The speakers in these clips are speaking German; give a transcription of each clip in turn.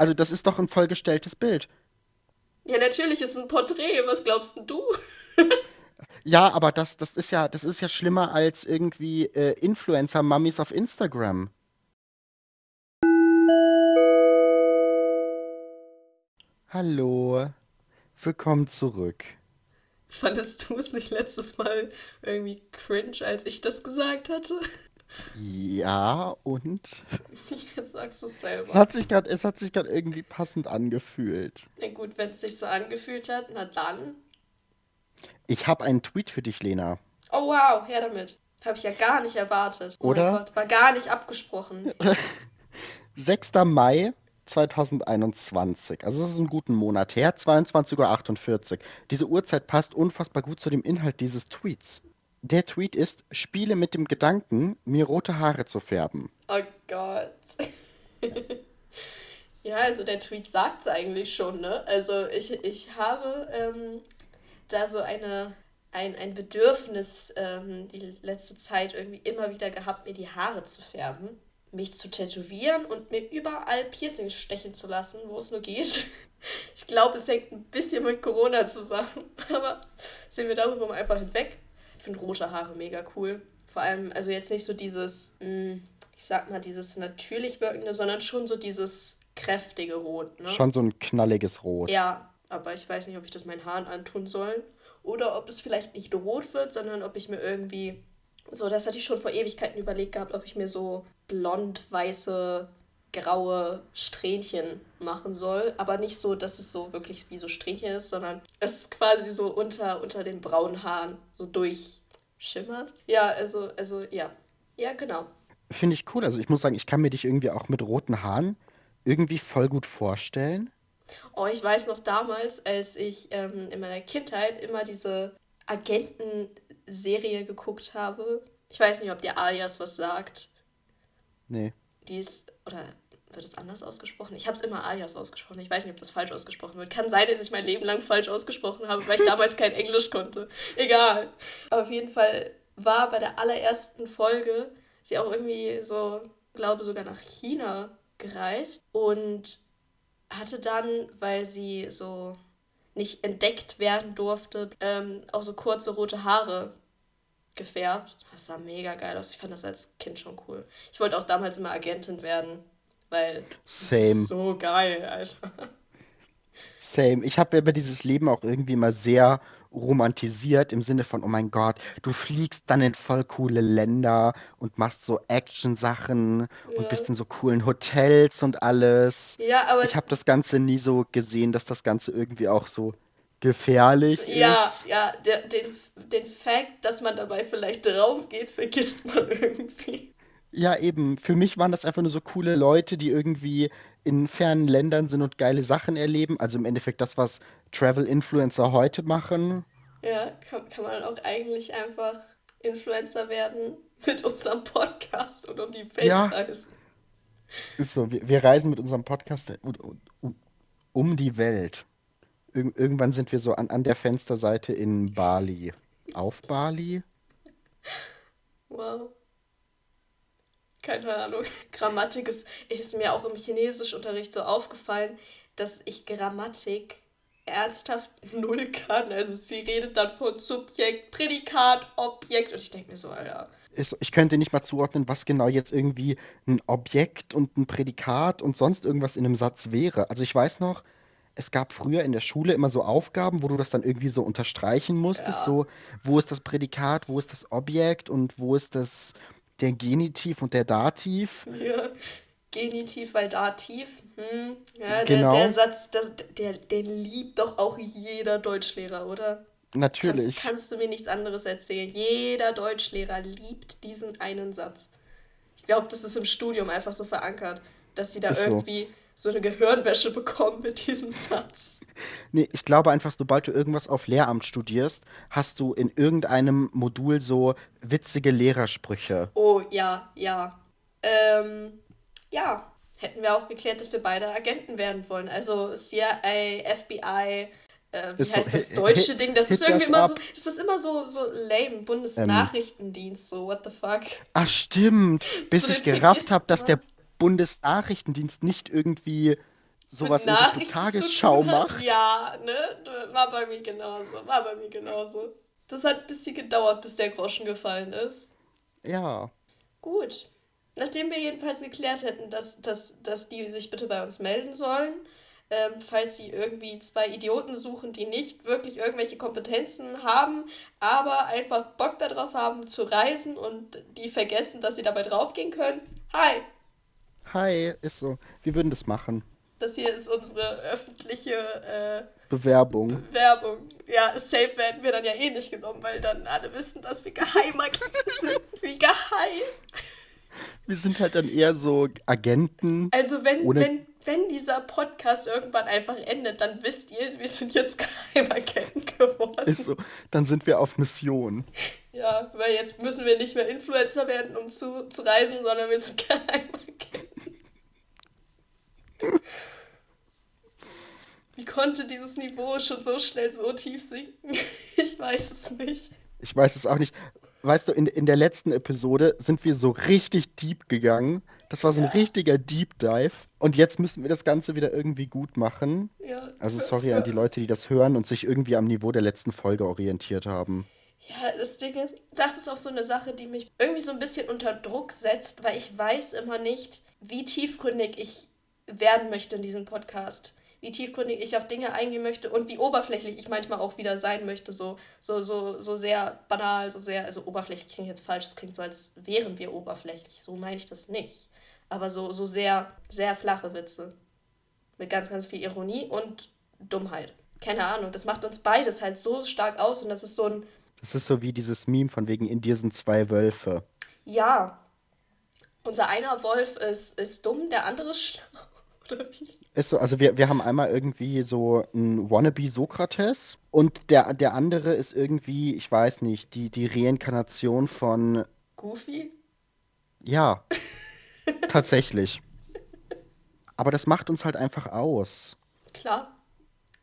Also das ist doch ein vollgestelltes Bild. Ja, natürlich ist es ein Porträt. Was glaubst denn du? Ja, aber das, das ist ja, das ist ja schlimmer als irgendwie äh, Influencer-Mummies auf Instagram. Hallo, willkommen zurück. Fandest du es nicht letztes Mal irgendwie cringe, als ich das gesagt hatte? Ja, und Jetzt sagst du es es selber. hat sich gerade, es hat sich gerade irgendwie passend angefühlt. Na gut, wenn es sich so angefühlt hat, na dann. Ich habe einen Tweet für dich, Lena. Oh wow, her damit. Habe ich ja gar nicht erwartet. Oh Oder? Gott, war gar nicht abgesprochen. 6. Mai 2021. Also das ist ein guten Monat her, 22.48 Uhr. Diese Uhrzeit passt unfassbar gut zu dem Inhalt dieses Tweets. Der Tweet ist, spiele mit dem Gedanken, mir rote Haare zu färben. Oh Gott. Ja, also der Tweet sagt es eigentlich schon, ne? Also ich, ich habe ähm, da so eine, ein, ein Bedürfnis ähm, die letzte Zeit irgendwie immer wieder gehabt, mir die Haare zu färben, mich zu tätowieren und mir überall Piercings stechen zu lassen, wo es nur geht. Ich glaube, es hängt ein bisschen mit Corona zusammen, aber sehen wir darüber mal einfach hinweg. Ich finde rote Haare mega cool. Vor allem, also jetzt nicht so dieses, mh, ich sag mal, dieses natürlich wirkende, sondern schon so dieses kräftige Rot, ne? Schon so ein knalliges Rot. Ja, aber ich weiß nicht, ob ich das meinen Haaren antun soll. Oder ob es vielleicht nicht rot wird, sondern ob ich mir irgendwie. So, das hatte ich schon vor Ewigkeiten überlegt gehabt, ob ich mir so blond-weiße, graue Strähnchen machen soll. Aber nicht so, dass es so wirklich wie so Strähnchen ist, sondern es ist quasi so unter, unter den braunen Haaren so durchschimmert. Ja, also, also, ja. Ja, genau. Finde ich cool. Also ich muss sagen, ich kann mir dich irgendwie auch mit roten Haaren irgendwie voll gut vorstellen. Oh, ich weiß noch damals, als ich ähm, in meiner Kindheit immer diese Agentenserie geguckt habe. Ich weiß nicht, ob dir Alias was sagt. Nee. Die ist, oder wird es anders ausgesprochen? Ich habe es immer Alias ausgesprochen. Ich weiß nicht, ob das falsch ausgesprochen wird. Kann sein, dass ich mein Leben lang falsch ausgesprochen habe, weil ich damals kein Englisch konnte. Egal. Auf jeden Fall war bei der allerersten Folge sie auch irgendwie so, glaube sogar nach China gereist und hatte dann, weil sie so nicht entdeckt werden durfte, ähm, auch so kurze rote Haare gefärbt. Das sah mega geil aus. Ich fand das als Kind schon cool. Ich wollte auch damals immer Agentin werden, weil das Same. ist so geil, Alter. Same. Ich habe aber dieses Leben auch irgendwie mal sehr romantisiert im Sinne von, oh mein Gott, du fliegst dann in voll coole Länder und machst so Action-Sachen und Ja. bist in so coolen Hotels und alles. Ja, aber Ich habe das Ganze nie so gesehen, dass das Ganze irgendwie auch so gefährlich ja, ist. ja, der, den, den Fact, dass man dabei vielleicht drauf geht, vergisst man irgendwie. Ja, eben. Für mich waren das einfach nur so coole Leute, die irgendwie in fernen Ländern sind und geile Sachen erleben. Also im Endeffekt das, was Travel-Influencer heute machen. Ja, kann, kann man auch eigentlich einfach Influencer werden mit unserem Podcast und um die Welt Ja, reisen. ist so. Wir, wir reisen mit unserem Podcast um, um, um die Welt. Ir irgendwann sind wir so an, an der Fensterseite in Bali. Auf Bali? Wow. Keine Ahnung. Grammatik ist, ist mir auch im Chinesischunterricht so aufgefallen, dass ich Grammatik ernsthaft null kann. Also sie redet dann von Subjekt, Prädikat, Objekt und ich denke mir so, Alter. Ist, ich könnte nicht mal zuordnen, was genau jetzt irgendwie ein Objekt und ein Prädikat und sonst irgendwas in einem Satz wäre. Also ich weiß noch, es gab früher in der Schule immer so Aufgaben, wo du das dann irgendwie so unterstreichen musstest, Ja, so wo ist das Prädikat, wo ist das Objekt und wo ist das der Genitiv und der Dativ. ja. Genitiv, weil Dativ. Hm. Ja, der, der Genau, Satz, das, der, den liebt doch auch jeder Deutschlehrer, oder? Kannst, natürlich. kannst du mir nichts anderes erzählen? Jeder Deutschlehrer liebt diesen einen Satz. Ich glaube, das ist im Studium einfach so verankert, dass sie da Ist irgendwie so eine Gehirnwäsche bekommen mit diesem Satz. Nee, ich glaube einfach, sobald du irgendwas auf Lehramt studierst, hast du in irgendeinem Modul so witzige Lehrersprüche. Oh, ja, ja. Ähm, ja. Hätten wir auch geklärt, dass wir beide Agenten werden wollen. Also CIA, FBI, äh, wie Ist so, heißt das hit, deutsche Ding? Das ist irgendwie immer so, up. das ist immer so, so lame. Ähm, Bundesnachrichtendienst, so, what the fuck? ach stimmt, So, bis ich gerafft habe, dass der Bundesnachrichtendienst nicht irgendwie sowas in Richtung Tagesschau macht. Ja, ne? War bei mir genauso. War bei mir genauso. Das hat ein bisschen gedauert, bis der Groschen gefallen ist. Ja. Gut. Nachdem wir jedenfalls geklärt hätten, dass, dass, dass die sich bitte bei uns melden sollen, ähm, falls sie irgendwie zwei Idioten suchen, die nicht wirklich irgendwelche Kompetenzen haben, aber einfach Bock darauf haben zu reisen und die vergessen, dass sie dabei draufgehen können. Hi! Hi, ist so. Wir würden das machen. Das hier ist unsere öffentliche äh, Bewerbung. Bewerbung. Ja, safe werden wir dann ja eh nicht genommen, weil dann alle wissen, dass wir geheimer sind. Wie geheim. Wir sind halt dann eher so Agenten. Also wenn, wenn, wenn dieser Podcast irgendwann einfach endet, dann wisst ihr, wir sind jetzt Geheimagenten geworden. Ist so, dann sind wir auf Mission. Ja, weil jetzt müssen wir nicht mehr Influencer werden, um zu, zu reisen, sondern wir sind Geheimagenten. Wie konnte dieses Niveau schon so schnell so tief sinken? Ich weiß es nicht. Ich weiß es auch nicht. Weißt du, in, in der letzten Episode sind wir so richtig deep gegangen. Das war so ein ja. richtiger Deep Dive. Und jetzt müssen wir das Ganze wieder irgendwie gut machen. Ja, also sorry an die Leute, die das hören und sich irgendwie am Niveau der letzten Folge orientiert haben. Ja, das Ding ist, das ist auch so eine Sache, die mich irgendwie so ein bisschen unter Druck setzt, weil ich weiß immer nicht, wie tiefgründig ich werden möchte in diesem Podcast wie tiefgründig ich auf Dinge eingehen möchte und wie oberflächlich ich manchmal auch wieder sein möchte. So, so, so, so sehr banal, so sehr, also oberflächlich klingt jetzt falsch, es klingt so, als wären wir oberflächlich. So meine ich das nicht. Aber so, so sehr, sehr flache Witze. Mit ganz, ganz viel Ironie und Dummheit. Keine Ahnung, das macht uns beides halt so stark aus und das ist so ein. Das ist so wie dieses Meme von wegen in dir sind zwei Wölfe. Ja. Unser einer Wolf ist, ist dumm, der andere ist schlau. Ist so, also wir, wir haben einmal irgendwie so ein Wannabe Sokrates und der, der andere ist irgendwie, ich weiß nicht, die, die Reinkarnation von. Goofy? Ja, tatsächlich. Aber das macht uns halt einfach aus. Klar.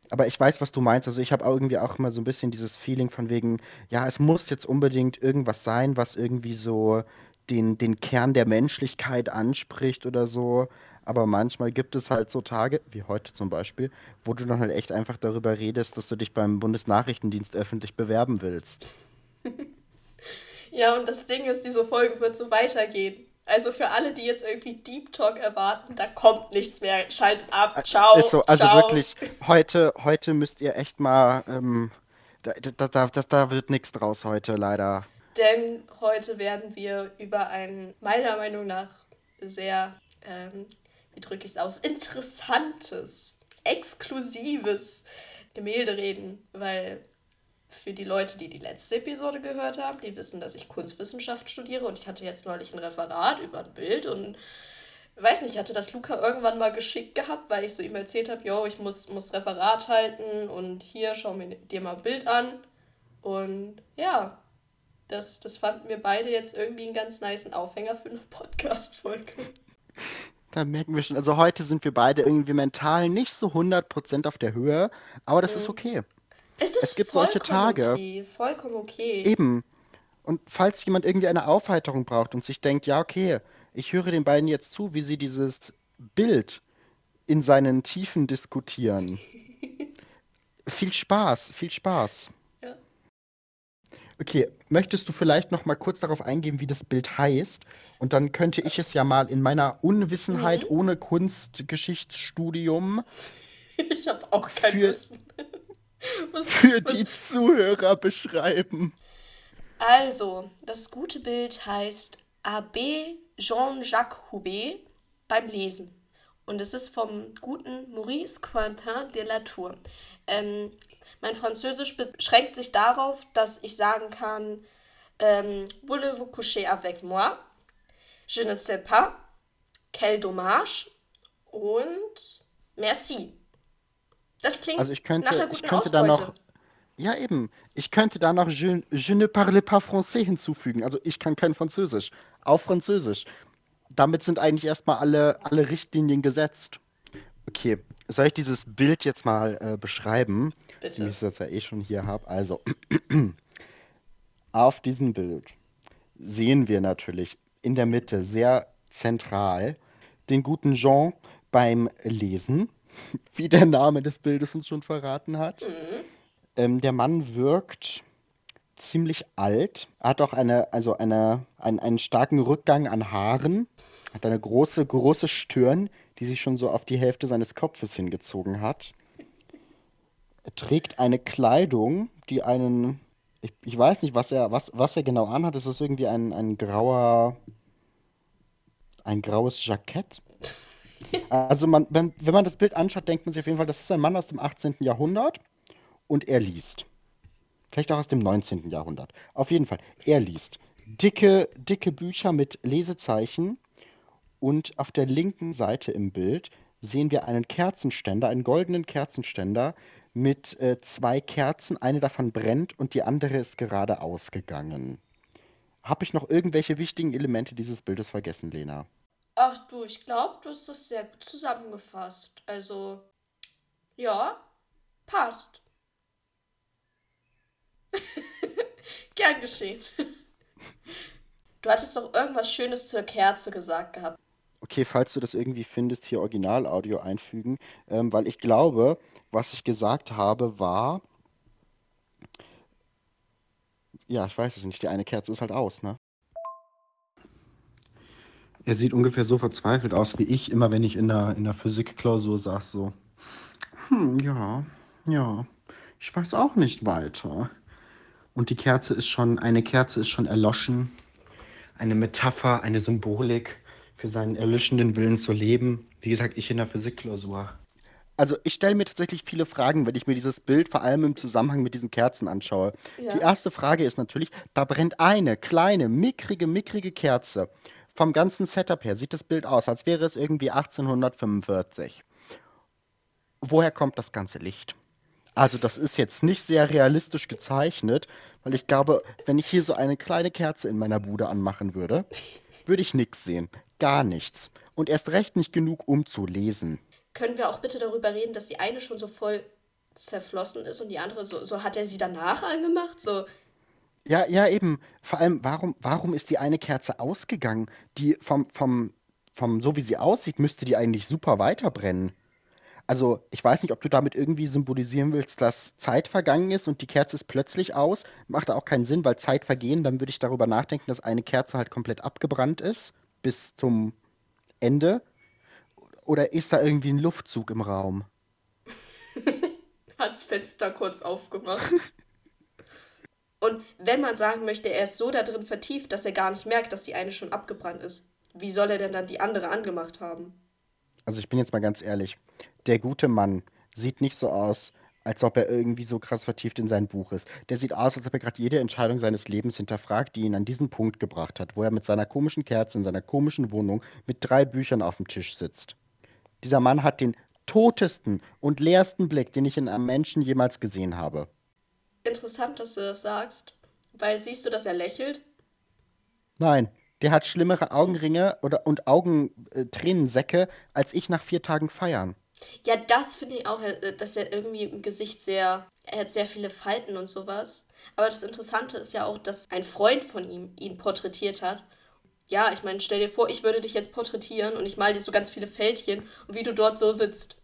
Aber ich weiß, was du meinst. Also ich habe irgendwie auch immer so ein bisschen dieses Feeling von wegen, ja, es muss jetzt unbedingt irgendwas sein, was irgendwie so den, den Kern der Menschlichkeit anspricht oder so. Aber manchmal gibt es halt so Tage, wie heute zum Beispiel, wo du dann halt echt einfach darüber redest, dass du dich beim Bundesnachrichtendienst öffentlich bewerben willst. ja, und das Ding ist, diese Folge wird so weitergehen. Also für alle, die jetzt irgendwie Deep Talk erwarten, da kommt nichts mehr. Schaltet ab. Ciao. Ist so, also ciao. wirklich, heute, heute müsst ihr echt mal. Ähm, da, da, da, da wird nichts draus heute, leider. Denn heute werden wir über ein, meiner Meinung nach, sehr ähm, wie drücke ich es aus, interessantes, exklusives Gemälde reden, weil für die Leute, die die letzte Episode gehört haben, die wissen, dass ich Kunstwissenschaft studiere und ich hatte jetzt neulich ein Referat über ein Bild und weiß nicht, hatte das Luca irgendwann mal geschickt gehabt, weil ich so ihm erzählt habe, yo, ich muss, muss Referat halten und hier, schau mir dir mal ein Bild an. Und ja, das, das fanden wir beide jetzt irgendwie einen ganz niceen Aufhänger für eine Podcast-Folge. Da merken wir schon, also heute sind wir beide irgendwie mental nicht so 100% auf der Höhe, aber das mhm. ist okay. Es, ist es gibt solche Tage. Okay, vollkommen okay. Eben. Und falls jemand irgendwie eine Aufheiterung braucht und sich denkt, ja, okay, ich höre den beiden jetzt zu, wie sie dieses Bild in seinen Tiefen diskutieren. viel Spaß, viel Spaß. Okay, möchtest du vielleicht noch mal kurz darauf eingehen, wie das Bild heißt? Und dann könnte ich es ja mal in meiner Unwissenheit mhm. ohne Kunstgeschichtsstudium. Ich habe auch kein für, Wissen. Was, für was? die Zuhörer beschreiben. Also, das gute Bild heißt Abbé Jean-Jacques Houbet beim Lesen. Und es ist vom guten Maurice Quentin de la Tour. Ähm, mein Französisch beschränkt sich darauf, dass ich sagen kann, ähm, Voulez-vous coucher avec moi? Je ne sais pas. Quel dommage. Und merci. Das klingt also ich könnte, nach einer guten ich könnte da noch ja, eben. Ich könnte da noch je, je, ne parle pas français hinzufügen. Also ich kann kein Französisch. Auf Französisch. Damit sind eigentlich erstmal alle, alle Richtlinien gesetzt. Okay, soll ich dieses Bild jetzt mal äh, beschreiben? Bitte. Wie ich es jetzt ja eh schon hier habe. Also, auf diesem Bild sehen wir natürlich in der Mitte sehr zentral den guten Jean beim Lesen. wie der Name des Bildes uns schon verraten hat. Mhm. Ähm, der Mann wirkt ziemlich alt, hat auch eine, also eine, einen, einen starken Rückgang an Haaren, hat eine große, große Stirn, die sich schon so auf die Hälfte seines Kopfes hingezogen hat. Er trägt eine Kleidung, die einen, ich, ich weiß nicht, was er, was, was er genau anhat. Es ist irgendwie ein, ein grauer, ein graues Jackett. Also man, wenn, wenn man das Bild anschaut, denkt man sich auf jeden Fall, das ist ein Mann aus dem 18. Jahrhundert und er liest. Vielleicht auch aus dem 19. Jahrhundert. Auf jeden Fall, er liest. Dicke, dicke Bücher mit Lesezeichen und auf der linken Seite im Bild sehen wir einen Kerzenständer, einen goldenen Kerzenständer mit äh, zwei Kerzen. Eine davon brennt und die andere ist gerade ausgegangen. Habe ich noch irgendwelche wichtigen Elemente dieses Bildes vergessen, Lena? Ach du, ich glaube, du hast das sehr gut zusammengefasst. Also, ja, passt. Gern geschehen. Du hattest doch irgendwas Schönes zur Kerze gesagt gehabt. Okay, falls du das irgendwie findest, hier Originalaudio einfügen, ähm, weil ich glaube, was ich gesagt habe, war, ja, ich weiß es nicht, die eine Kerze ist halt aus, ne? Er sieht ungefähr so verzweifelt aus wie ich, immer wenn ich in der, in der Physikklausur saß, so. Hm, ja, ja, ich weiß auch nicht weiter. Und die Kerze ist schon, eine Kerze ist schon erloschen. Eine Metapher, eine Symbolik für seinen erlöschenden Willen zu leben. Wie gesagt, ich in der Physikklausur. Also ich stelle mir tatsächlich viele Fragen, wenn ich mir dieses Bild vor allem im Zusammenhang mit diesen Kerzen anschaue. Ja. Die erste Frage ist natürlich, da brennt eine kleine, mickrige, mickrige Kerze. Vom ganzen Setup her sieht das Bild aus, als wäre es irgendwie 1845. Woher kommt das ganze Licht? Also das ist jetzt nicht sehr realistisch gezeichnet, weil ich glaube, wenn ich hier so eine kleine Kerze in meiner Bude anmachen würde, würde ich nichts sehen. Gar nichts. Und erst recht nicht genug, um zu lesen. Können wir auch bitte darüber reden, dass die eine schon so voll zerflossen ist und die andere so, so hat er sie danach angemacht? So, Ja, ja, eben. Vor allem, warum, warum ist die eine Kerze ausgegangen? Die vom, vom, vom, so wie sie aussieht, müsste die eigentlich super weiterbrennen. Also, ich weiß nicht, ob du damit irgendwie symbolisieren willst, dass Zeit vergangen ist und die Kerze ist plötzlich aus. Macht auch keinen Sinn, weil Zeit vergehen, dann würde ich darüber nachdenken, dass eine Kerze halt komplett abgebrannt ist bis zum Ende. Oder ist da irgendwie ein Luftzug im Raum? hat Fenster kurz aufgemacht. Und wenn man sagen möchte, er ist so da drin vertieft, dass er gar nicht merkt, dass die eine schon abgebrannt ist, wie soll er denn dann die andere angemacht haben? Also ich bin jetzt mal ganz ehrlich, der gute Mann sieht nicht so aus, als ob er irgendwie so krass vertieft in sein Buch ist. Der sieht aus, als ob er gerade jede Entscheidung seines Lebens hinterfragt, die ihn an diesen Punkt gebracht hat, wo er mit seiner komischen Kerze in seiner komischen Wohnung mit drei Büchern auf dem Tisch sitzt. Dieser Mann hat den totesten und leersten Blick, den ich in einem Menschen jemals gesehen habe. Interessant, dass du das sagst, weil siehst du, dass er lächelt? Nein, der hat schlimmere Augenringe oder, und Augentränensäcke als ich nach vier Tagen feiern. Ja, das finde ich auch, äh, dass er irgendwie im Gesicht sehr, er hat sehr viele Falten und sowas. Aber das Interessante ist ja auch, dass ein Freund von ihm ihn porträtiert hat. Ja, ich meine, stell dir vor, ich würde dich jetzt porträtieren und ich male dir so ganz viele Fältchen und wie du dort so sitzt.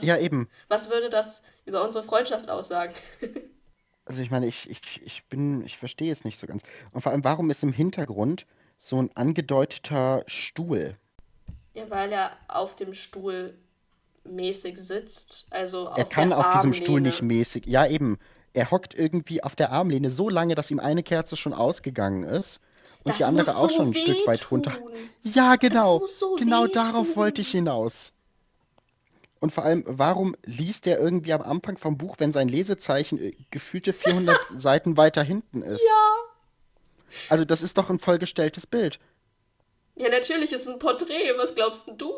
Ja, Was, eben. was würde das über unsere Freundschaft aussagen? Also ich meine, ich, ich, ich bin, ich verstehe es nicht so ganz. Und vor allem, warum ist im Hintergrund so ein angedeuteter Stuhl? Ja, weil er auf dem Stuhl mäßig sitzt, also Er kann auf diesem Stuhl nicht Armlehne. mäßig. Ja, eben. Er hockt irgendwie auf der Armlehne so lange, dass ihm eine Kerze schon ausgegangen ist und die Das andere muss auch schon so ein Stück weit runter. Ja, genau. so Genau darauf wollte ich hinaus. Und vor allem, warum liest er irgendwie am Anfang vom Buch, wenn sein Lesezeichen äh, gefühlte 400 Seiten weiter hinten ist? Ja. Also das ist doch ein vollgestelltes Bild. Ja, natürlich ist es ein Porträt. Was glaubst denn du?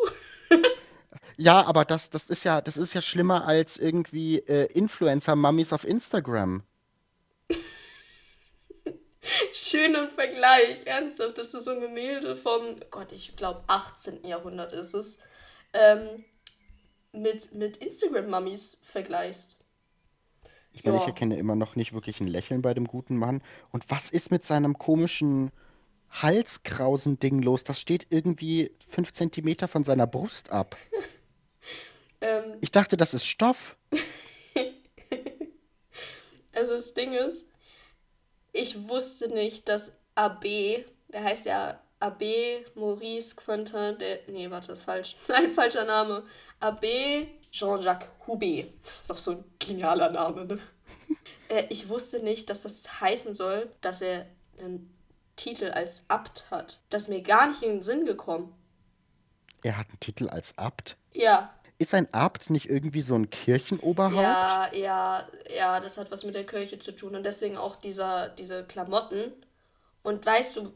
Ja, aber das, das ist ja, das ist ja schlimmer als irgendwie äh, Influencer-Mummies auf Instagram. Schöner Vergleich. Ernsthaft, dass du so ein Gemälde vom, Gott, ich glaube 18. Jahrhundert ist es, ähm, mit, mit Instagram-Mummies vergleichst. Ich meine, ich Ja. erkenne immer noch nicht wirklich ein Lächeln bei dem guten Mann. Und was ist mit seinem komischen Halskrausen-Ding los? Das steht irgendwie fünf Zentimeter von seiner Brust ab. Ähm, Ich dachte, das ist Stoff. also das Ding ist, ich wusste nicht, dass AB, der heißt ja AB Maurice Quentin, der, nee, warte, falsch, nein, falscher Name, AB Jean-Jacques Hubé. Das ist auch so ein genialer Name, ne? äh, ich wusste nicht, dass das heißen soll, dass er einen Titel als Abt hat. Das ist mir gar nicht in den Sinn gekommen. Er hat einen Titel als Abt. Ja, Ist ein Abt nicht irgendwie so ein Kirchenoberhaupt? ja, ja, ja, das hat was mit der Kirche zu tun und deswegen auch dieser, diese Klamotten. Und weißt du,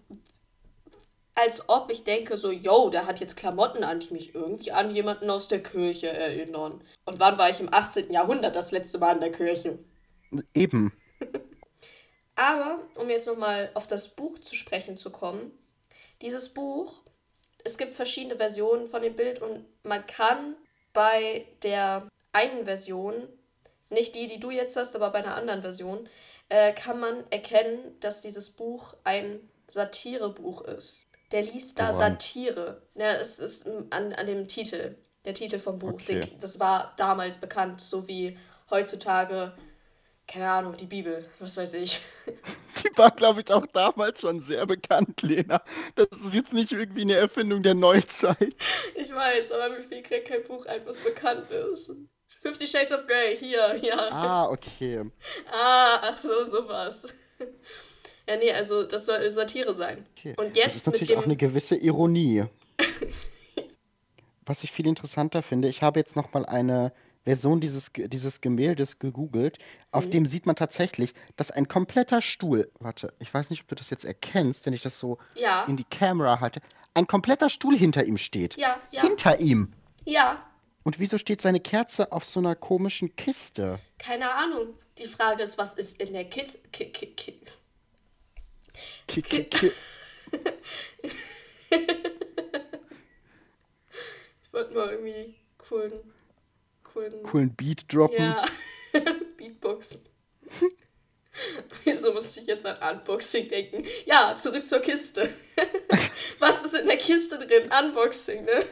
als ob ich denke so, yo, der hat jetzt Klamotten an, die mich irgendwie an jemanden aus der Kirche erinnern. Und wann war ich im 18. Jahrhundert das letzte Mal in der Kirche? Eben. Aber, um jetzt nochmal auf das Buch zu sprechen zu kommen, dieses Buch, es gibt verschiedene Versionen von dem Bild und man kann bei der einen Version, nicht die, die du jetzt hast, aber bei einer anderen Version, äh, kann man erkennen, dass dieses Buch ein Satirebuch ist. Der liest da Woran? Satire. Ja, es ist an, an dem Titel, der Titel vom Buch. Okay. Das war damals bekannt, so wie heutzutage, keine Ahnung, die Bibel, was weiß ich. Die war, glaube ich, auch damals schon sehr bekannt, Lena. Das ist jetzt nicht irgendwie eine Erfindung der Neuzeit. Ich weiß, aber mir fiel gerade kein Buch ein, was bekannt ist. Fifty Shades of Grey, hier, ja. Ah, okay. Ah, ach so, sowas. Ja, nee, also das soll Satire sein. okay. Und das jetzt ist mit natürlich dem. auch eine gewisse Ironie. Was ich viel interessanter finde, ich habe jetzt nochmal eine Version dieses, dieses Gemäldes gegoogelt. Auf Mhm. dem sieht man tatsächlich, dass ein kompletter Stuhl, warte, ich weiß nicht, ob du das jetzt erkennst, wenn ich das so Ja, in die Kamera halte, ein kompletter Stuhl hinter ihm steht. ja, ja, Hinter ihm. ja. Und wieso steht seine Kerze auf so einer komischen Kiste? Keine Ahnung. Die Frage ist, was ist in der Kids. Ki Ki Ki Ki ki ki ich wollte mal irgendwie coolen. Coolen. coolen Beat droppen. Ja, Beatboxen. Wieso musste ich jetzt an Unboxing denken? Ja, zurück zur Kiste. Was ist in der Kiste drin? Unboxing, ne?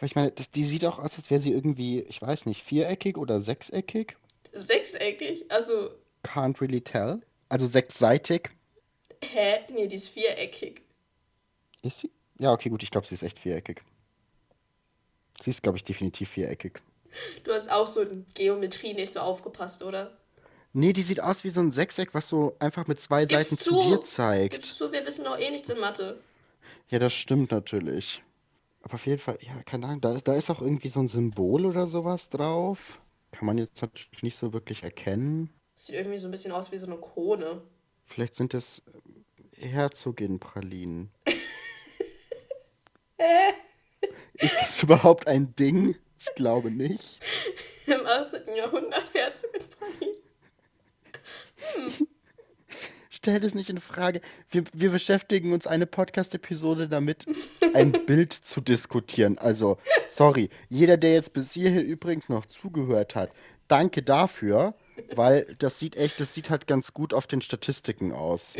Weil ich meine, das, die sieht auch aus, als wäre sie irgendwie, ich weiß nicht, viereckig oder sechseckig. Sechseckig? Also, Can't really tell. Also sechsseitig. hä? Nee, die ist viereckig. Ist sie? Ja, okay, gut, ich glaube, sie ist echt viereckig. Sie ist, glaube ich, definitiv viereckig. Du hast auch so in Geometrie nicht so aufgepasst, oder? Nee, die sieht aus wie so ein Sechseck, was so einfach mit zwei Gib's Seiten zu dir zu! zeigt. Gibst du, wir wissen doch eh nichts in Mathe. Ja, das stimmt natürlich. Aber auf jeden Fall, ja, keine Ahnung, da, ist- da ist auch irgendwie so ein Symbol oder sowas drauf. Kann man jetzt natürlich nicht so wirklich erkennen. Sieht irgendwie so ein bisschen aus wie so eine Krone. Vielleicht sind es äh, Herzogin-Pralinen. Hä? Ist das überhaupt ein Ding? Ich glaube nicht. Im 18. Jahrhundert Herzogin Pauline. Stell das nicht in Frage. Wir, wir beschäftigen uns eine Podcast-Episode damit, ein Bild zu diskutieren. Also, sorry, jeder, der jetzt bis hierhin übrigens noch zugehört hat, danke dafür, weil das sieht echt, das sieht halt ganz gut auf den Statistiken aus.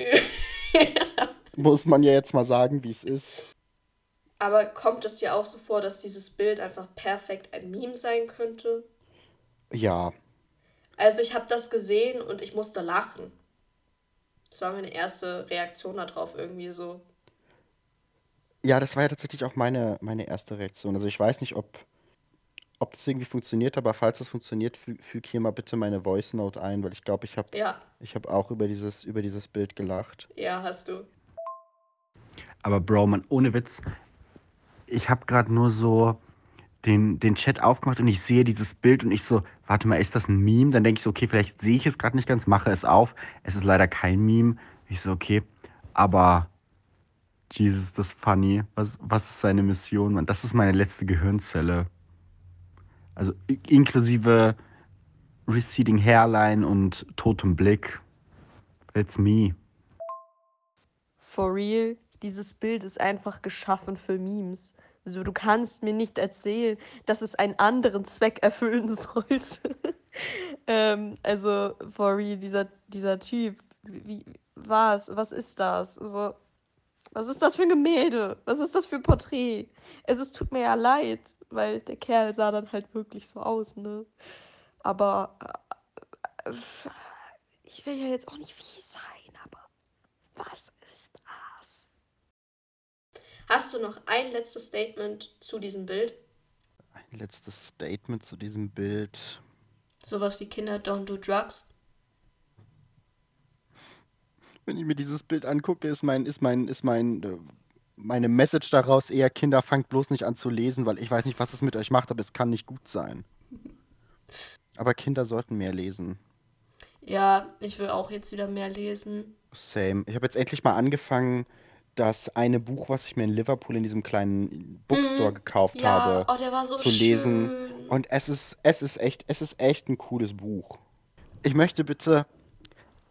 Muss man ja jetzt mal sagen, wie es ist. Aber kommt es dir auch so vor, dass dieses Bild einfach perfekt ein Meme sein könnte? Ja, Also ich habe das gesehen und ich musste lachen. Das war meine erste Reaktion darauf irgendwie so. ja, das war ja tatsächlich auch meine, meine erste Reaktion. Also ich weiß nicht, ob, ob das irgendwie funktioniert, aber falls das funktioniert, fü füg hier mal bitte meine Voice Note ein, weil ich glaube, ich habe Ja, ich habe auch über dieses, über dieses Bild gelacht. ja, hast du. Aber Bro, man, ohne Witz, ich habe gerade nur so den, den Chat aufgemacht und ich sehe dieses Bild und ich so, warte mal, ist das ein Meme? Dann denke ich so, okay, vielleicht sehe ich es gerade nicht ganz, mache es auf. Es ist leider kein Meme. Ich so, okay, aber Jesus, das ist funny. Was, was ist seine Mission? Mann? Das ist meine letzte Gehirnzelle. Also inklusive receding Hairline und totem Blick. It's me. For real, dieses Bild ist einfach geschaffen für Memes. Also du kannst mir nicht erzählen, dass es einen anderen Zweck erfüllen sollte. ähm, also for real, dieser, dieser Typ, wie, was, was ist das? Also, was ist das für ein Gemälde? Was ist das für ein Porträt? Also es tut mir ja leid. weil der Kerl sah dann halt wirklich so aus, ne? Aber äh, äh, ich will ja jetzt auch nicht fies sein, aber was? Hast du noch ein letztes Statement zu diesem Bild? Ein letztes Statement zu diesem Bild. Sowas wie Kinder don't do drugs. Wenn ich mir dieses Bild angucke, ist mein, ist mein, ist mein, äh, meine Message daraus eher, Kinder, fangt bloß nicht an zu lesen, weil ich weiß nicht, was es mit euch macht, aber es kann nicht gut sein. Aber Kinder sollten mehr lesen. Ja, ich will auch jetzt wieder mehr lesen. Same. Ich habe jetzt endlich mal angefangen, das eine Buch, was ich mir in Liverpool in diesem kleinen Bookstore Mhm. gekauft Ja, habe, oh, so zu lesen. schön. Und es ist, es ist echt, es ist echt ein cooles Buch. Ich möchte bitte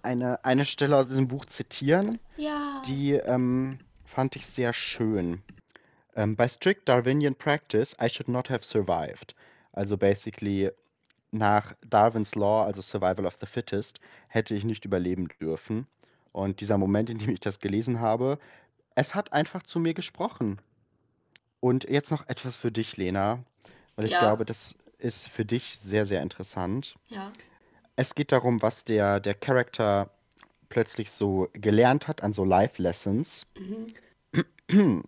eine, eine Stelle aus diesem Buch zitieren, ja. die ähm, fand ich sehr schön. Ähm, By strict Darwinian practice, I should not have survived. Also basically, nach Darwins Law, also Survival of the Fittest, hätte ich nicht überleben dürfen. Und dieser Moment, in dem ich das gelesen habe, es hat einfach zu mir gesprochen. Und jetzt noch etwas für dich, Lena, weil ich Ja. glaube, das ist für dich sehr, sehr interessant. ja. Es geht darum, was der, der Charakter plötzlich so gelernt hat an so Life Lessons. Mhm.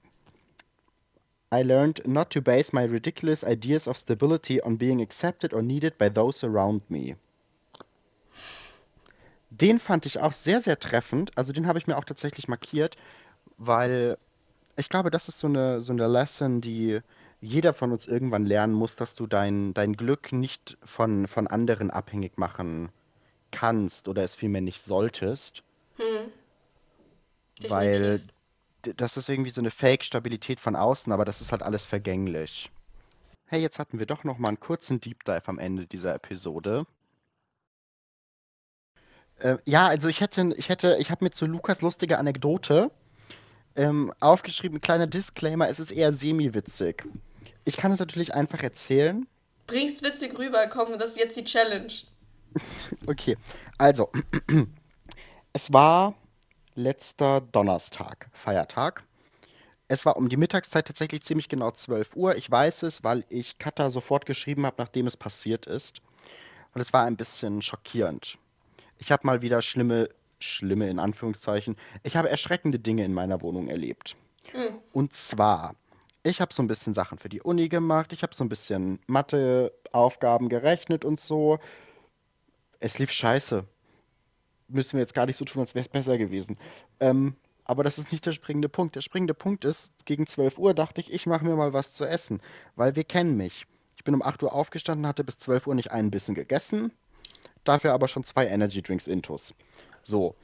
I learned not to base my ridiculous ideas of stability on being accepted or needed by those around me. Den fand ich auch sehr, sehr treffend. Also den habe ich mir auch tatsächlich markiert, weil ich glaube, das ist so eine, so eine Lesson, die jeder von uns irgendwann lernen muss, dass du dein, dein Glück nicht von, von anderen abhängig machen kannst oder es vielmehr nicht solltest, Hm. weil das ist irgendwie so eine Fake-Stabilität von außen, aber das ist halt alles vergänglich. Hey, jetzt hatten wir doch noch mal einen kurzen Deep Dive am Ende dieser Episode. Äh, ja, also ich hätte, ich hätte, ich habe mir zu Lukas lustige Anekdote ähm, aufgeschrieben, kleiner Disclaimer, es ist eher semi-witzig. Ich kann es natürlich einfach erzählen. Bring's witzig rüber, komm, das ist jetzt die Challenge. Okay, also, es war letzter Donnerstag, Feiertag. Es war um die Mittagszeit tatsächlich ziemlich genau 12 Uhr. Ich weiß es, weil ich Katha sofort geschrieben habe, nachdem es passiert ist. Und es war ein bisschen schockierend. Ich habe mal wieder schlimme, schlimme in Anführungszeichen, ich habe erschreckende Dinge in meiner Wohnung erlebt. Hm. Und zwar, ich habe so ein bisschen Sachen für die Uni gemacht, ich habe so ein bisschen Matheaufgaben gerechnet und so. Es lief scheiße. Müssen wir jetzt gar nicht so tun, als wäre es besser gewesen. Ähm, aber das ist nicht der springende Punkt. Der springende Punkt ist, gegen 12 Uhr dachte ich, ich mache mir mal was zu essen, weil wir kennen mich. Ich bin um 8 Uhr aufgestanden, hatte bis 12 Uhr nicht einen Bissen gegessen, dafür aber schon zwei Energy Drinks intus. So,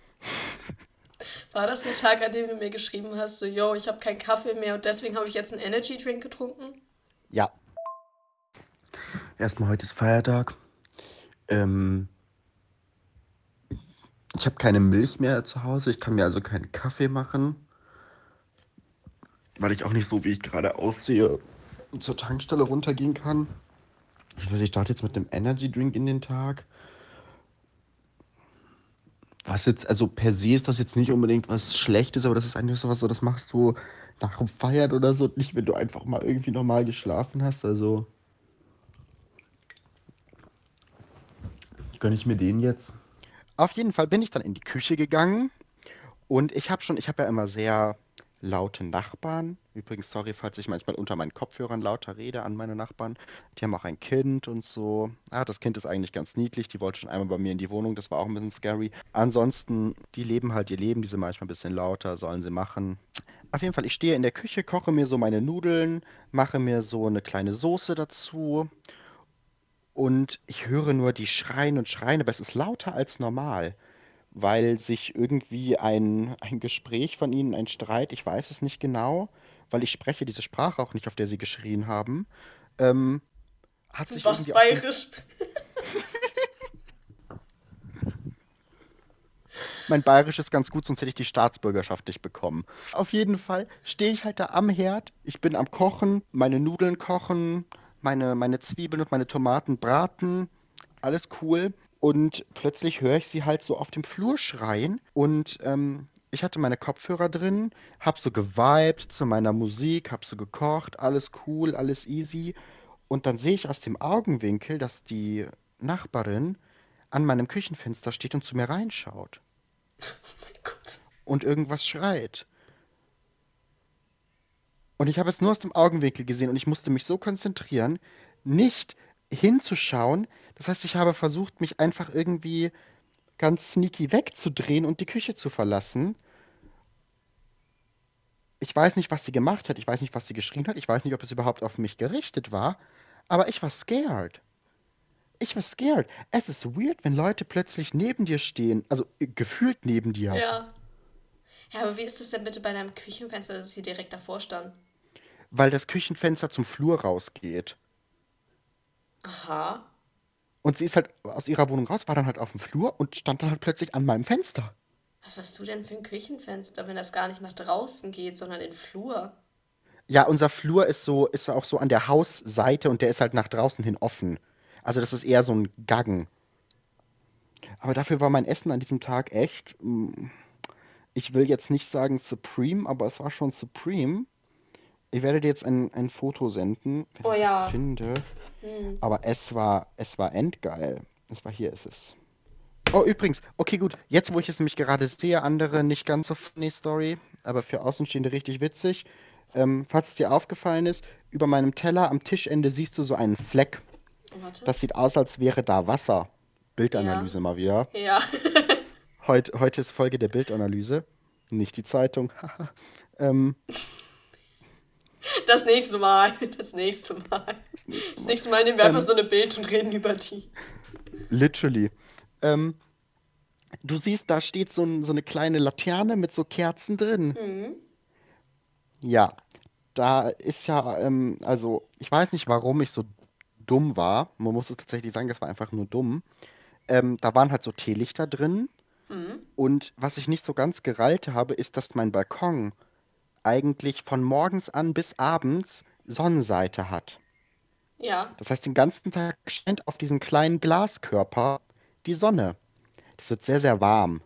War das der Tag, an dem du mir geschrieben hast, so, yo, ich habe keinen Kaffee mehr und deswegen habe ich jetzt einen Energy Drink getrunken? ja, Erstmal heute ist Feiertag. Ähm, ich habe keine Milch mehr zu Hause. Ich kann mir also keinen Kaffee machen. Weil ich auch nicht so, wie ich gerade aussehe, zur Tankstelle runtergehen kann. Ich weiß, ich starte jetzt mit einem Energy Drink in den Tag. Was jetzt, also per se ist das jetzt nicht unbedingt was Schlechtes, aber das ist eigentlich so was, so das machst du nach dem Feiern oder so, nicht wenn du einfach mal irgendwie normal geschlafen hast. Also gönne ich mir den jetzt. Auf jeden Fall bin ich dann in die Küche gegangen und ich habe schon, ich habe ja immer sehr laute Nachbarn. Übrigens, sorry, falls ich manchmal unter meinen Kopfhörern lauter rede an meine Nachbarn. Die haben auch ein Kind und so. Ah, das Kind ist eigentlich ganz niedlich. Die wollte schon einmal bei mir in die Wohnung. Das war auch ein bisschen scary. Ansonsten, die leben halt ihr Leben. Die sind manchmal ein bisschen lauter, sollen sie machen. Auf jeden Fall, ich stehe in der Küche, koche mir so meine Nudeln, mache mir so eine kleine Soße dazu. Und ich höre nur die schreien und schreien, aber es ist lauter als normal, weil sich irgendwie ein, ein Gespräch von ihnen, ein Streit, ich weiß es nicht genau, weil ich spreche diese Sprache auch nicht, auf der sie geschrien haben, ähm, hat sich Was bayerisch? mein Bayerisch ist ganz gut, sonst hätte ich die Staatsbürgerschaft nicht bekommen. Auf jeden Fall stehe ich halt da am Herd, ich bin am Kochen, meine Nudeln kochen, meine, meine Zwiebeln und meine Tomaten braten, alles cool. Und plötzlich höre ich sie halt so auf dem Flur schreien und ähm, ich hatte meine Kopfhörer drin, hab so geweibt zu meiner Musik, hab so gekocht, alles cool, alles easy. Und dann sehe ich aus dem Augenwinkel, dass die Nachbarin an meinem Küchenfenster steht und zu mir reinschaut Oh mein Gott. und irgendwas schreit. Und ich habe es nur aus dem Augenwinkel gesehen und ich musste mich so konzentrieren, nicht hinzuschauen. Das heißt, ich habe versucht, mich einfach irgendwie ganz sneaky wegzudrehen und die Küche zu verlassen. Ich weiß nicht, was sie gemacht hat, ich weiß nicht, was sie geschrien hat, ich weiß nicht, ob es überhaupt auf mich gerichtet war, aber ich war scared. Ich war scared. Es ist weird, wenn Leute plötzlich neben dir stehen, also äh, gefühlt neben dir. Ja. Ja, aber wie ist das denn bitte bei deinem Küchenfenster, dass sie direkt davor stand? weil das Küchenfenster zum Flur rausgeht. Aha. Und sie ist halt aus ihrer Wohnung raus, war dann halt auf dem Flur und stand dann halt plötzlich an meinem Fenster. Was hast du denn für ein Küchenfenster, wenn das gar nicht nach draußen geht, sondern in den Flur? Ja, unser Flur ist so, ist auch so an der Hausseite und der ist halt nach draußen hin offen. Also das ist eher so ein Gaggen. Aber dafür war mein Essen an diesem Tag echt, mm, ich will jetzt nicht sagen Supreme, aber es war schon Supreme. Ich werde dir jetzt ein, ein Foto senden, wenn Oh ich ja. es finde. Hm. Aber es war, es war endgeil. Es war hier, ist es. Oh, übrigens, okay, gut. Jetzt, wo ich es nämlich gerade sehe, andere nicht ganz so funny Story, aber für Außenstehende richtig witzig. Ähm, falls es dir aufgefallen ist, über meinem Teller am Tischende siehst du so einen Fleck. Warte. Das sieht aus, als wäre da Wasser. Bildanalyse mal wieder. ja. Heut, heute ist Folge der Bildanalyse, nicht die Zeitung. ähm, Das nächste Mal. Das nächste Mal. Das nächste Mal nehmen wir einfach Ähm. so eine Bild und reden über die. Literally. Ähm, du siehst, da steht so, ein, so eine kleine Laterne mit so Kerzen drin. Mhm. Ja, da ist ja, ähm, also ich weiß nicht, warum ich so dumm war. Man muss es tatsächlich sagen, das war einfach nur dumm. Ähm, da waren halt so Teelichter drin. Mhm. Und was ich nicht so ganz gerallt habe, ist, dass mein Balkon eigentlich von morgens an bis abends Sonnenseite hat. Ja. Das heißt, den ganzen Tag scheint auf diesen kleinen Glaskörper die Sonne. Das wird sehr, sehr warm.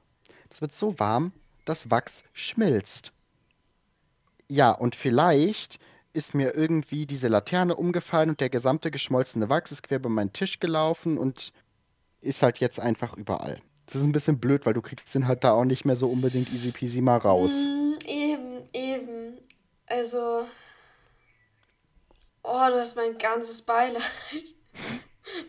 Das wird so warm, dass Wachs schmilzt. Ja, und vielleicht ist mir irgendwie diese Laterne umgefallen und der gesamte geschmolzene Wachs ist quer über meinen Tisch gelaufen und ist halt jetzt einfach überall. Das ist ein bisschen blöd, weil du kriegst den halt da auch nicht mehr so unbedingt easy peasy mal raus. Mm, eben. Also. Oh, du hast mein ganzes Beileid.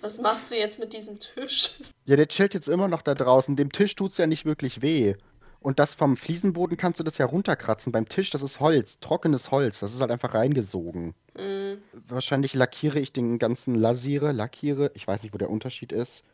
Was machst du jetzt mit diesem Tisch? Ja, der chillt jetzt immer noch da draußen. Dem Tisch tut's ja nicht wirklich weh. Und das vom Fliesenboden kannst du das ja runterkratzen. Beim Tisch, das ist Holz, trockenes Holz. Das ist halt einfach reingesogen. Mm, Wahrscheinlich lackiere ich den ganzen Lasiere, lackiere. Ich weiß nicht, wo der Unterschied ist.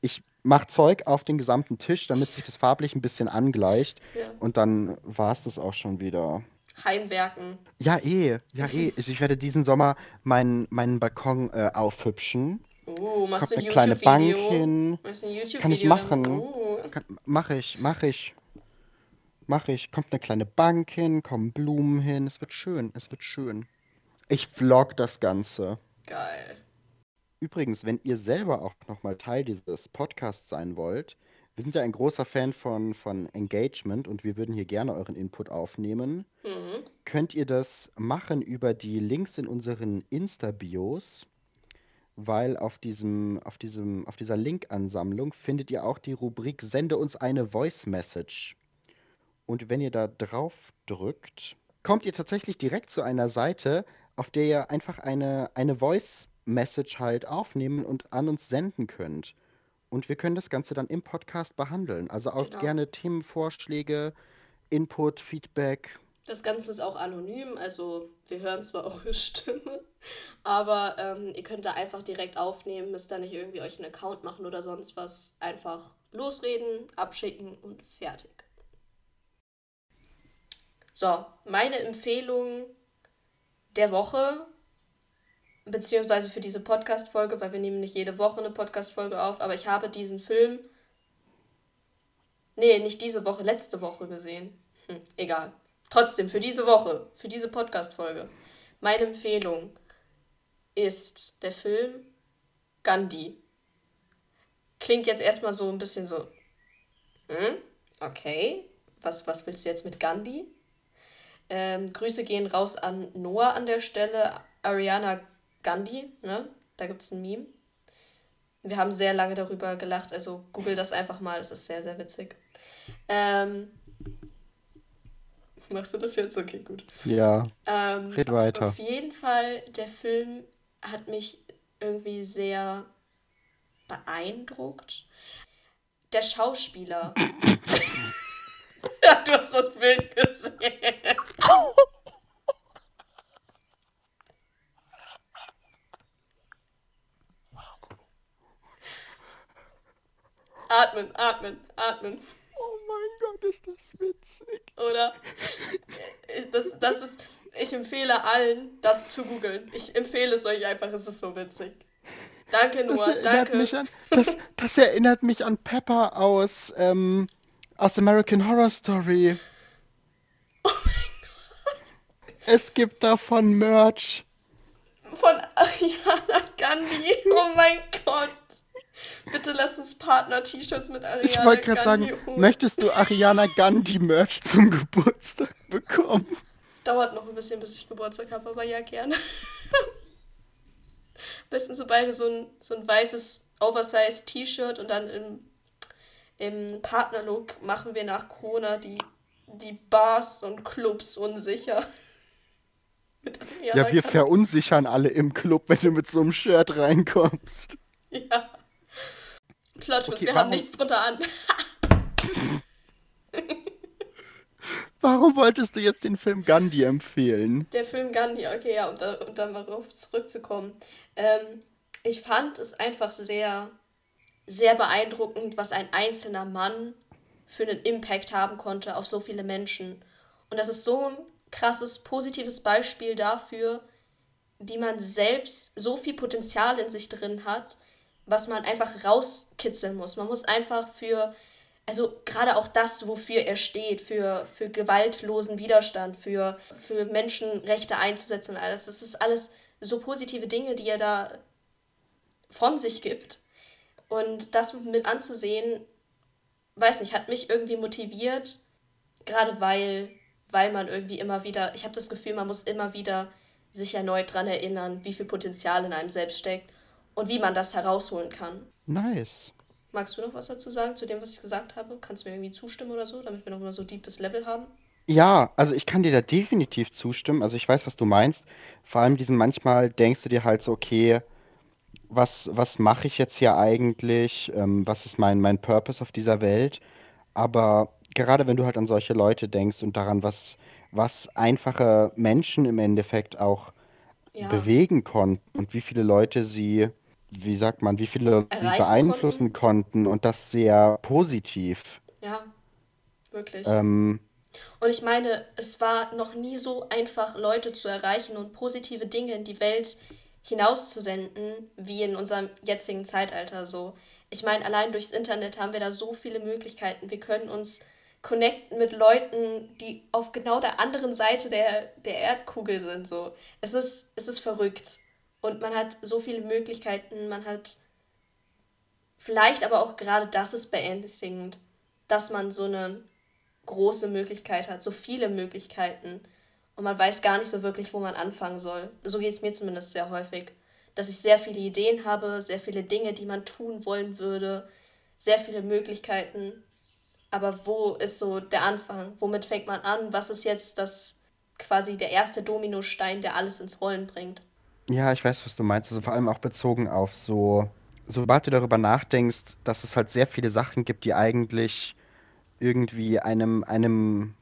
Ich mache Zeug auf den gesamten Tisch, damit sich das farblich ein bisschen angleicht. ja. Und dann war's das auch schon wieder. Heimwerken. Ja, eh, ja, eh. Also ich werde diesen Sommer meinen, meinen Balkon äh, aufhübschen. Oh, machst Kommt du ein eine kleine Bank YouTube-Video? hin. Machst du ein YouTube-Video? Kann ich machen. Oh. Kann, mach ich, mach ich. Mach ich. Kommt eine kleine Bank hin, kommen Blumen hin. Es wird schön, es wird schön. Ich vlog das Ganze. Geil. Übrigens, wenn ihr selber auch nochmal Teil dieses Podcasts sein wollt, wir sind ja ein großer Fan von, von Engagement und wir würden hier gerne euren Input aufnehmen. Mhm. Könnt ihr das machen über die Links in unseren Insta-Bios, weil auf diesem, auf diesem, auf dieser Link-Ansammlung findet ihr auch die Rubrik Sende uns eine Voice Message. Und wenn ihr da drauf drückt, kommt ihr tatsächlich direkt zu einer Seite, auf der ihr einfach eine, eine Voice Message halt aufnehmen und an uns senden könnt. Und wir können das Ganze dann im Podcast behandeln. Also auch Genau. gerne Themenvorschläge, Input, Feedback. Das Ganze ist auch anonym, also wir hören zwar eure Stimme, aber ähm, ihr könnt da einfach direkt aufnehmen, müsst da nicht irgendwie euch einen Account machen oder sonst was. Einfach losreden, abschicken und fertig. So, meine Empfehlung der Woche, beziehungsweise für diese Podcast-Folge, weil wir nehmen nicht jede Woche eine Podcast-Folge auf, aber ich habe diesen Film, nee, nicht diese Woche, letzte Woche gesehen. Hm, egal. Trotzdem, für diese Woche, für diese Podcast-Folge, meine Empfehlung ist der Film Gandhi. Klingt jetzt erstmal so ein bisschen so, hm, okay, was, was willst du jetzt mit Gandhi? Ähm, Grüße gehen raus an Noah an der Stelle. Ariana Gandhi, ne? Da gibt es ein Meme. Wir haben sehr lange darüber gelacht, also google das einfach mal, es ist sehr, sehr witzig. Ähm, machst du das jetzt? Okay, gut. Ja, Ähm, red weiter. auf jeden Fall, der Film hat mich irgendwie sehr beeindruckt. Der Schauspieler. ja, du hast das Bild gesehen. Atmen, atmen, atmen. Oh mein Gott, ist das witzig. Oder? Das, das ist. Ich empfehle allen, das zu googeln. Ich empfehle es euch einfach, es ist so witzig. Danke, Das Noah, erinnert danke. mich an, das, das erinnert mich an Pepper aus, ähm, aus American Horror Story. Oh Es gibt davon Merch. Von Ariana Gandhi. Oh mein Gott. Bitte lass uns Partner-T-Shirts mit Ariana Ich wollte gerade Gandhi sagen, holen. möchtest du Ariana Gandhi Merch zum Geburtstag bekommen? Dauert noch ein bisschen, bis ich Geburtstag habe, aber ja, gerne. Am besten so beide so ein, so ein weißes Oversize T-Shirt und dann im, im Partnerlook machen wir nach Corona die, die Bars und Clubs unsicher. Ja, wir Gandhi. verunsichern alle im Club, wenn du mit so einem Shirt reinkommst. Ja. Plot Okay, wir warum- haben nichts drunter an. Warum wolltest du jetzt den Film Gandhi empfehlen? Der Film Gandhi, okay, ja, um, da, um dann mal darauf zurückzukommen. Ähm, ich fand es einfach sehr, sehr beeindruckend, was ein einzelner Mann für einen Impact haben konnte auf so viele Menschen. Und das ist so ein krasses, positives Beispiel dafür, wie man selbst so viel Potenzial in sich drin hat, was man einfach rauskitzeln muss. Man muss einfach für, also gerade auch das, wofür er steht, für, für gewaltlosen Widerstand, für, für Menschenrechte einzusetzen und alles. Das ist alles so positive Dinge, die er da von sich gibt. Und das mit anzusehen, weiß nicht, hat mich irgendwie motiviert, gerade weil, weil man irgendwie immer wieder, ich habe das Gefühl, man muss immer wieder sich erneut daran erinnern, wie viel Potenzial in einem selbst steckt und wie man das herausholen kann. Nice. Magst du noch was dazu sagen, zu dem, was ich gesagt habe? Kannst du mir irgendwie zustimmen oder so, damit wir noch mal so deepes Level haben? Ja, also ich kann dir da definitiv zustimmen. Also ich weiß, was du meinst. Vor allem diesen manchmal denkst du dir halt so, okay, was, was mache ich jetzt hier eigentlich? Ähm, was ist mein, mein Purpose auf dieser Welt? Aber gerade wenn du halt an solche Leute denkst und daran, was, was einfache Menschen im Endeffekt auch Ja, bewegen konnten und wie viele Leute sie, wie sagt man, wie viele sie beeinflussen konnten und das sehr positiv. ja, wirklich. Ähm, Und ich meine, es war noch nie so einfach, Leute zu erreichen und positive Dinge in die Welt hinauszusenden, wie in unserem jetzigen Zeitalter so. Ich meine, allein durchs Internet haben wir da so viele Möglichkeiten. Wir können uns connecten mit Leuten, die auf genau der anderen Seite der, der Erdkugel sind. So. Es ist, es ist verrückt. Und man hat so viele Möglichkeiten, man hat vielleicht aber auch gerade das ist beängstigend, dass man so eine große Möglichkeit hat, so viele Möglichkeiten und man weiß gar nicht so wirklich, wo man anfangen soll. So geht es mir zumindest sehr häufig, dass ich sehr viele Ideen habe, sehr viele Dinge, die man tun wollen würde, sehr viele Möglichkeiten. Aber wo ist so der Anfang? Womit fängt man an? Was ist jetzt das quasi der erste Dominostein, der alles ins Rollen bringt? Ja, ich weiß, was du meinst. Also vor allem auch bezogen auf so, sobald du darüber nachdenkst, dass es halt sehr viele Sachen gibt, die eigentlich irgendwie einem, einem,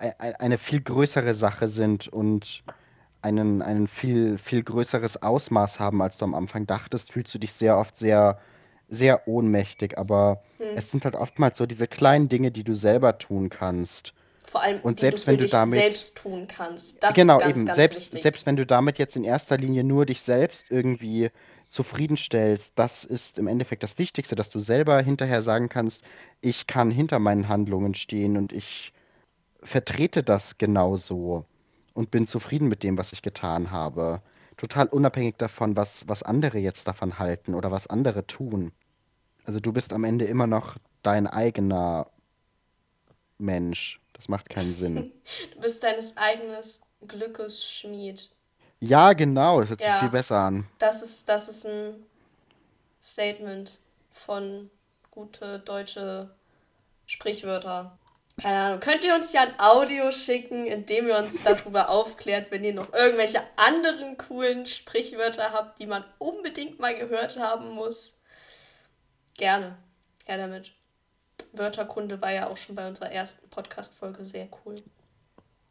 ei- ei- eine viel größere Sache sind und einen, einen viel, viel größeres Ausmaß haben, als du am Anfang dachtest, fühlst du dich sehr oft sehr, sehr ohnmächtig. Aber Hm. es sind halt oftmals so diese kleinen Dinge, die du selber tun kannst. Vor allem, Und selbst du wenn du dich damit- selbst tun kannst. Das Genau, ist ganz, eben. ganz Selbst, wichtig. selbst wenn du damit jetzt in erster Linie nur dich selbst irgendwie zufriedenstellst, das ist im Endeffekt das Wichtigste, dass du selber hinterher sagen kannst, ich kann hinter meinen Handlungen stehen und ich vertrete das genauso und bin zufrieden mit dem, was ich getan habe. Total unabhängig davon, was, was andere jetzt davon halten oder was andere tun. Also du bist am Ende immer noch dein eigener Mensch. Das macht keinen Sinn. Du bist deines eigenen Glückes Schmied. Ja, genau, das hört sich Ja. viel besser an. Das ist, das ist ein Statement von gute deutsche Sprichwörter. Keine Ahnung. Könnt ihr uns ja ein Audio schicken, in dem ihr uns darüber aufklärt, wenn ihr noch irgendwelche anderen coolen Sprichwörter habt, die man unbedingt mal gehört haben muss? Gerne. Her damit. Wörterkunde war ja auch schon bei unserer ersten Podcast-Folge sehr cool.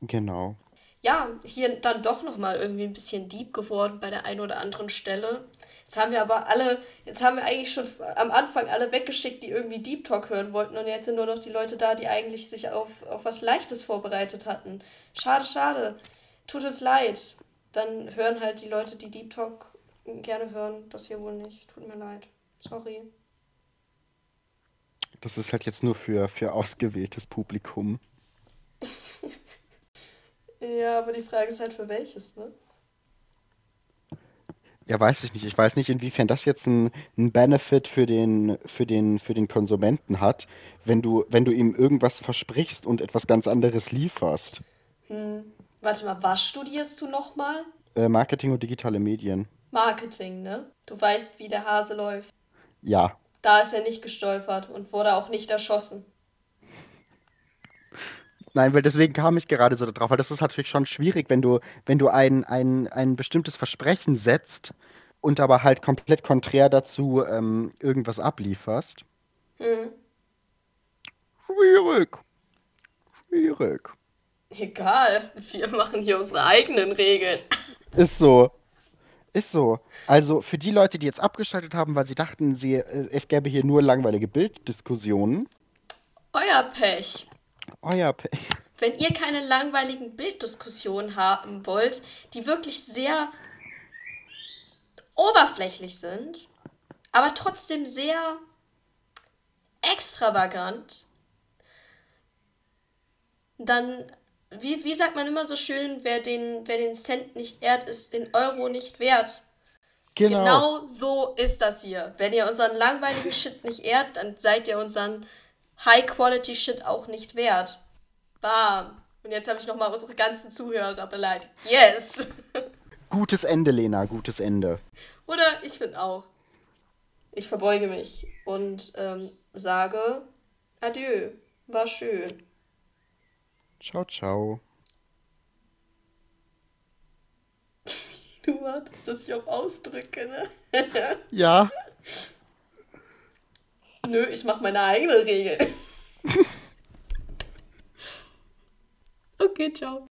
Genau. ja, hier dann doch nochmal irgendwie ein bisschen deep geworden bei der einen oder anderen Stelle. Jetzt haben wir aber alle, jetzt haben wir eigentlich schon am Anfang alle weggeschickt, die irgendwie Deep Talk hören wollten und jetzt sind nur noch die Leute da, die eigentlich sich auf, auf was Leichtes vorbereitet hatten. Schade, schade. Tut es leid. Dann hören halt die Leute, die Deep Talk gerne hören, das hier wohl nicht. Tut mir leid. Sorry. Das ist halt jetzt nur für, für ausgewähltes Publikum. Ja, aber die Frage ist halt für welches, ne? Ja, weiß ich nicht. Ich weiß nicht, inwiefern das jetzt ein, ein Benefit für den, für den, für den Konsumenten hat, wenn du, wenn du ihm irgendwas versprichst und etwas ganz anderes lieferst. Hm. Warte mal, was studierst du nochmal? Äh, Marketing und digitale Medien. Marketing, ne? Du weißt, wie der Hase läuft. Ja. Da ist er nicht gestolpert und wurde auch nicht erschossen. Nein, weil deswegen kam ich gerade so drauf, weil das ist natürlich schon schwierig, wenn du, wenn du ein, ein, ein bestimmtes Versprechen setzt und aber halt komplett konträr dazu ähm, irgendwas ablieferst. Hm. Schwierig. Schwierig. Egal, wir machen hier unsere eigenen Regeln. Ist so. Ist so. Also für die Leute, die jetzt abgeschaltet haben, weil sie dachten, sie, äh, es gäbe hier nur langweilige Bilddiskussionen. Euer Pech. Euer Pech. Wenn ihr keine langweiligen Bilddiskussionen haben wollt, die wirklich sehr oberflächlich sind, aber trotzdem sehr extravagant, dann, wie, wie sagt man immer so schön, wer den, wer den Cent nicht ehrt, ist den Euro nicht wert. Genau. Genau so ist das hier. Wenn ihr unseren langweiligen Shit nicht ehrt, dann seid ihr unseren High-Quality-Shit auch nicht wert. Bam. Und jetzt habe ich nochmal unsere ganzen Zuhörer beleidigt. Yes! Gutes Ende, Lena, gutes Ende. Oder ich bin auch. Ich verbeuge mich und ähm, sage Adieu. War schön. Ciao, ciao. Du wartest, dass ich auf Ausdrücke, ne? Ja. Nö, ich mache meine eigene Regel. okay, ciao.